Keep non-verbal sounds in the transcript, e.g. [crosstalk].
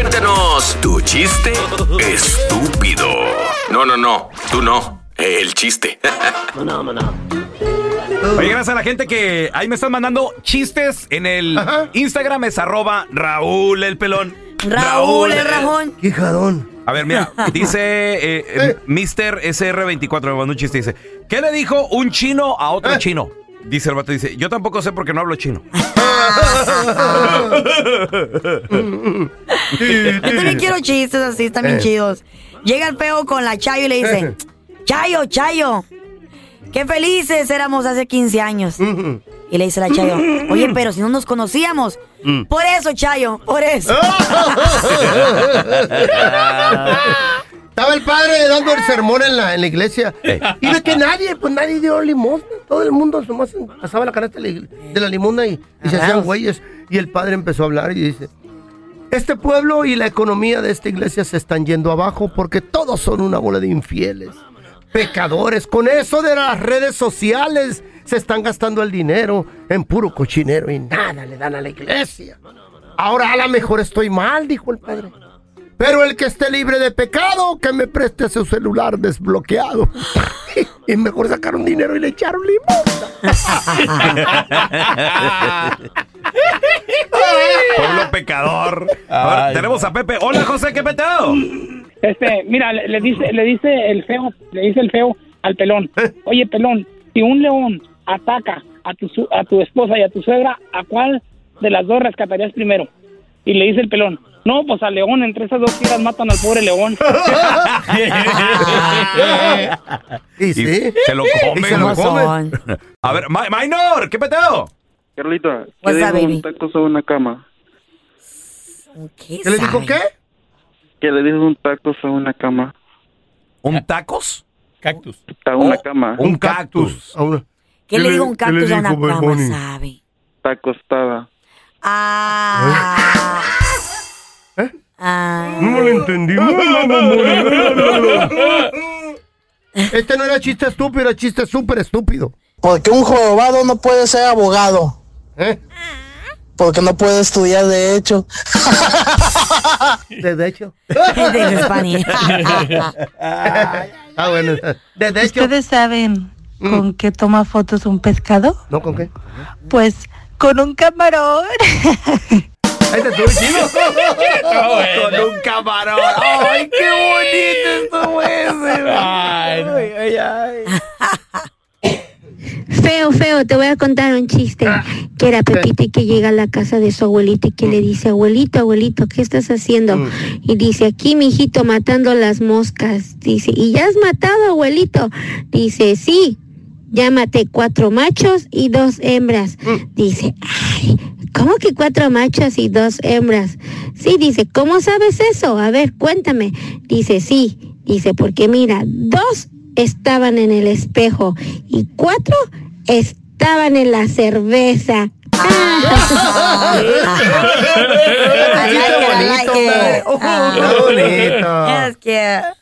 Cuéntanos tu chiste estúpido. No, no, no, tú no. El chiste. Oye, gracias a la gente que ahí me están mandando chistes en el Instagram, es arroba Raúl el pelón. Raúl, el rajón. Qué jadón. A ver, mira, [laughs] dice eh, eh, Mr. SR24, me mandó un chiste, dice, ¿qué le dijo un chino a otro chino? Dice el vato, dice, yo tampoco sé porque no hablo chino. [laughs] Yo también quiero chistes así, están bien Eh. chidos. Llega el feo con la Chayo y le dice, Chayo, Chayo, qué felices éramos hace 15 años. Y le dice la Chayo, oye, pero si no nos conocíamos. Por eso, Chayo, por eso. [laughs] Estaba el padre dando el sermón en la, en la iglesia. Y de que nadie, pues nadie dio limosna. Todo el mundo nomás pasaba la canasta de la, limosna y, y se hacían güeyes. Y el padre empezó a hablar y dice, este pueblo y la economía de esta iglesia se están yendo abajo porque todos son una bola de infieles, pecadores. Con eso de las redes sociales se están gastando el dinero en puro cochinero y nada le dan a la iglesia. Ahora a lo mejor estoy mal, dijo el padre. Pero el que esté libre de pecado, que me preste su celular desbloqueado. Y mejor sacaron dinero y le echaron limón. Pueblo pecador. A ver, tenemos a Pepe. Hola, José, ¿qué peteo? Este, mira, le, le dice, le dice el feo, le dice el feo al pelón. Oye, pelón, si un león ataca a tu, su- a tu esposa y a tu suegra, ¿a cuál de las dos rescatarías primero? Y le dice el pelón, no, pues al león, entre esas dos tiras matan al pobre león. [laughs] y sí. Se lo come. Se lo come. A ver, Ma- Minor, ¿qué peteo? Carlita, ¿qué What's dijo up, baby? un taco sobre una cama? ¿Qué, ¿Qué le dijo sabe? qué? ¿Qué le dijo un taco sobre una cama? ¿Un tacos? Cactus. A una Oh, cama. Un cactus. A ¿Qué le digo a un cactus a una dijo cama, sabe? Está acostada. Ah. Entendí. [laughs] Este no era chiste estúpido, era chiste súper estúpido. Porque un jorobado no puede ser abogado. ¿Eh? Porque no puede estudiar de hecho. [laughs] De hecho. [laughs] De Hispania. Ah, bueno. De, de hecho. ¿Ustedes saben con qué toma fotos un pescado? ¿No con qué? Pues con un camarón. Ahí estuvo chido. [laughs] Con un camarón. ¡Ay, qué bonito estuvo ese! Ay, ay, ay. Feo, feo, te voy a contar un chiste. Que era Pepita y que llega a la casa de su abuelito y que le dice, abuelito, abuelito, ¿qué estás haciendo? Y dice, aquí, mijito, matando las moscas. Dice, ¿y ya has matado, abuelito? Dice, sí, ya maté cuatro machos y dos hembras. Dice, ay, ¿cómo que cuatro machos y dos hembras? Sí, dice, ¿cómo sabes eso? A ver, cuéntame. Dice, sí, dice, porque mira, dos estaban en el espejo y cuatro estaban en la cerveza. [laughs] I